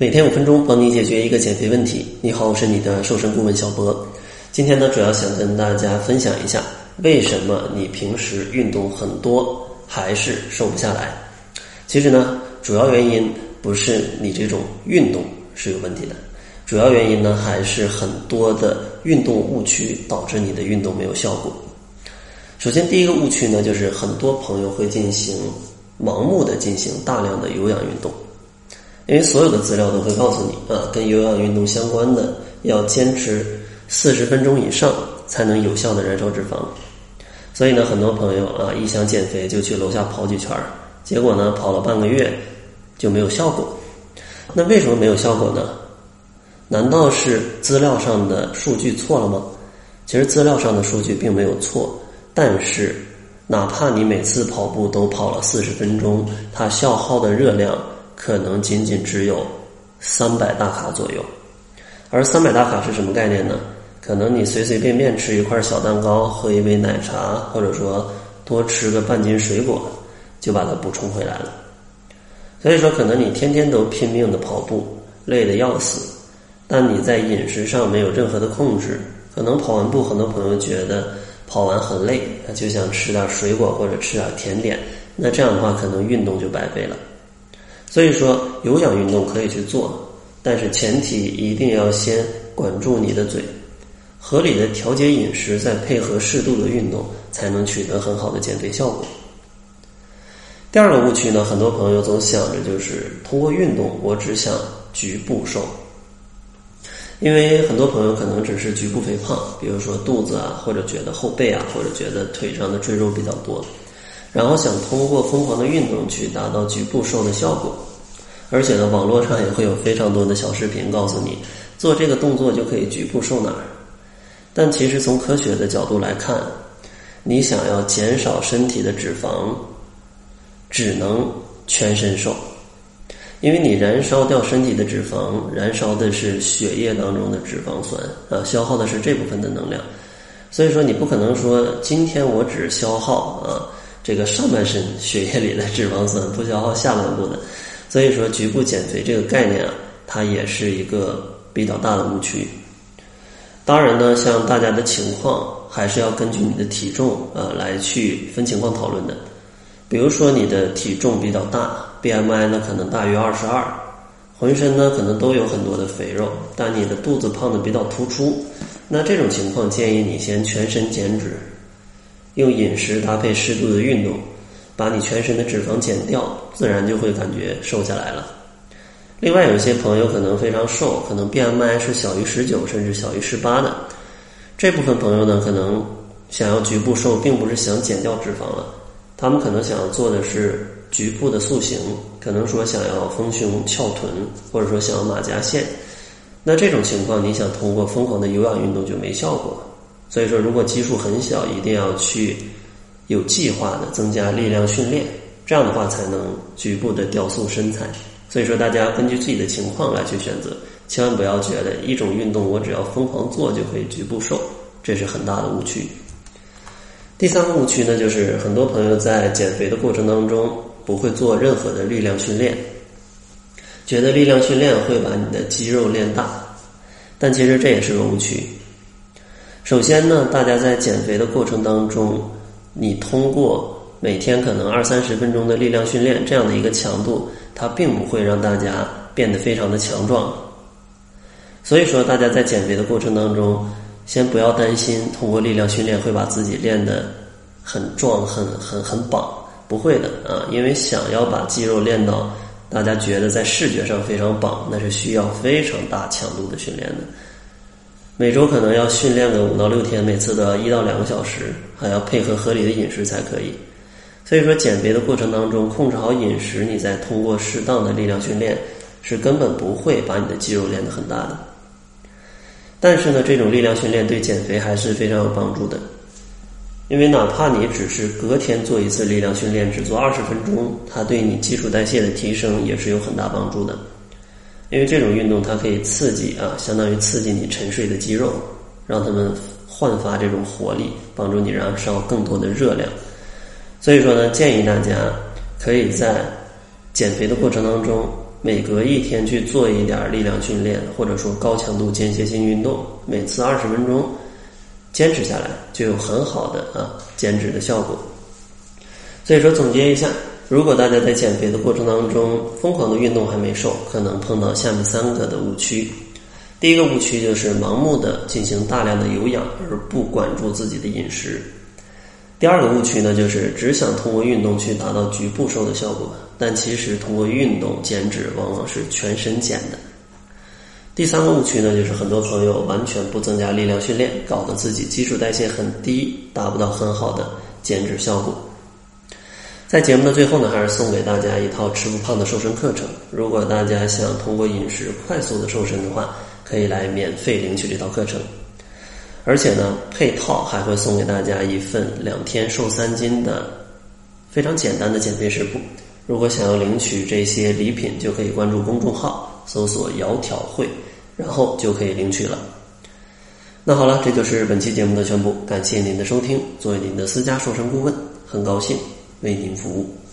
每天五分钟，帮你解决一个减肥问题。你好，我是你的瘦身顾问小博。今天呢，主要想跟大家分享一下，为什么你平时运动很多还是瘦不下来？其实呢，主要原因不是你这种运动是有问题的，主要原因呢，还是很多的运动误区导致你的运动没有效果。首先，第一个误区呢，就是很多朋友会进行盲目的进行大量的有氧运动。因为所有的资料都会告诉你啊，跟有氧运动相关的，要坚持四十分钟以上才能有效的燃烧脂肪。所以呢，很多朋友啊，一想减肥就去楼下跑几圈儿，结果呢，跑了半个月就没有效果。那为什么没有效果呢？难道是资料上的数据错了吗？其实资料上的数据并没有错，但是哪怕你每次跑步都跑了四十分钟，它消耗的热量。可能仅仅只有三百大卡左右，而三百大卡是什么概念呢？可能你随随便便吃一块小蛋糕，喝一杯奶茶，或者说多吃个半斤水果，就把它补充回来了。所以说，可能你天天都拼命的跑步，累得要死，但你在饮食上没有任何的控制，可能跑完步，很多朋友觉得跑完很累，就想吃点水果或者吃点甜点，那这样的话，可能运动就白费了。所以说，有氧运动可以去做，但是前提一定要先管住你的嘴，合理的调节饮食，再配合适度的运动，才能取得很好的减肥效果。第二个误区呢，很多朋友总想着就是通过运动，我只想局部瘦，因为很多朋友可能只是局部肥胖，比如说肚子啊，或者觉得后背啊，或者觉得腿上的赘肉比较多。然后想通过疯狂的运动去达到局部瘦的效果，而且呢，网络上也会有非常多的小视频告诉你做这个动作就可以局部瘦哪儿。但其实从科学的角度来看，你想要减少身体的脂肪，只能全身瘦，因为你燃烧掉身体的脂肪，燃烧的是血液当中的脂肪酸啊，消耗的是这部分的能量。所以说，你不可能说今天我只消耗啊。这个上半身血液里的脂肪酸不消耗下半部的，所以说局部减肥这个概念啊，它也是一个比较大的误区。当然呢，像大家的情况还是要根据你的体重呃来去分情况讨论的。比如说你的体重比较大，BMI 呢可能大于二十二，浑身呢可能都有很多的肥肉，但你的肚子胖的比较突出，那这种情况建议你先全身减脂。用饮食搭配适度的运动，把你全身的脂肪减掉，自然就会感觉瘦下来了。另外，有些朋友可能非常瘦，可能 BMI 是小于十九甚至小于十八的，这部分朋友呢，可能想要局部瘦，并不是想减掉脂肪了，他们可能想要做的是局部的塑形，可能说想要丰胸翘臀，或者说想要马甲线。那这种情况，你想通过疯狂的有氧运动就没效果。所以说，如果基数很小，一定要去有计划的增加力量训练，这样的话才能局部的雕塑身材。所以说，大家根据自己的情况来去选择，千万不要觉得一种运动我只要疯狂做就可以局部瘦，这是很大的误区。第三个误区呢，就是很多朋友在减肥的过程当中不会做任何的力量训练，觉得力量训练会把你的肌肉练大，但其实这也是个误区。首先呢，大家在减肥的过程当中，你通过每天可能二三十分钟的力量训练这样的一个强度，它并不会让大家变得非常的强壮。所以说，大家在减肥的过程当中，先不要担心通过力量训练会把自己练得很壮、很很很棒，不会的啊！因为想要把肌肉练到大家觉得在视觉上非常棒，那是需要非常大强度的训练的。每周可能要训练个五到六天，每次的一到两个小时，还要配合合理的饮食才可以。所以说，减肥的过程当中，控制好饮食，你再通过适当的力量训练，是根本不会把你的肌肉练得很大的。但是呢，这种力量训练对减肥还是非常有帮助的，因为哪怕你只是隔天做一次力量训练，只做二十分钟，它对你基础代谢的提升也是有很大帮助的。因为这种运动它可以刺激啊，相当于刺激你沉睡的肌肉，让他们焕发这种活力，帮助你燃烧更多的热量。所以说呢，建议大家可以在减肥的过程当中每隔一天去做一点力量训练，或者说高强度间歇性运动，每次二十分钟，坚持下来就有很好的啊减脂的效果。所以说总结一下，如果大家在减肥的过程当中疯狂的运动还没瘦，可能碰到下面三个的误区。第一个误区就是盲目的进行大量的有氧，而不管住自己的饮食。第二个误区呢，就是只想通过运动去达到局部瘦的效果，但其实通过运动减脂往往是全身减的。第三个误区呢，就是很多朋友完全不增加力量训练，搞得自己基础代谢很低，达不到很好的减脂效果。在节目的最后呢，还是送给大家一套吃不胖的瘦身课程。如果大家想通过饮食快速的瘦身的话，可以来免费领取这套课程。而且呢，配套还会送给大家一份两天瘦三斤的非常简单的减肥食谱。如果想要领取这些礼品，就可以关注公众号，搜索“窈窕会”，然后就可以领取了。那好了，这就是本期节目的全部。感谢您的收听。作为您的私家瘦身顾问，很高兴为您服务。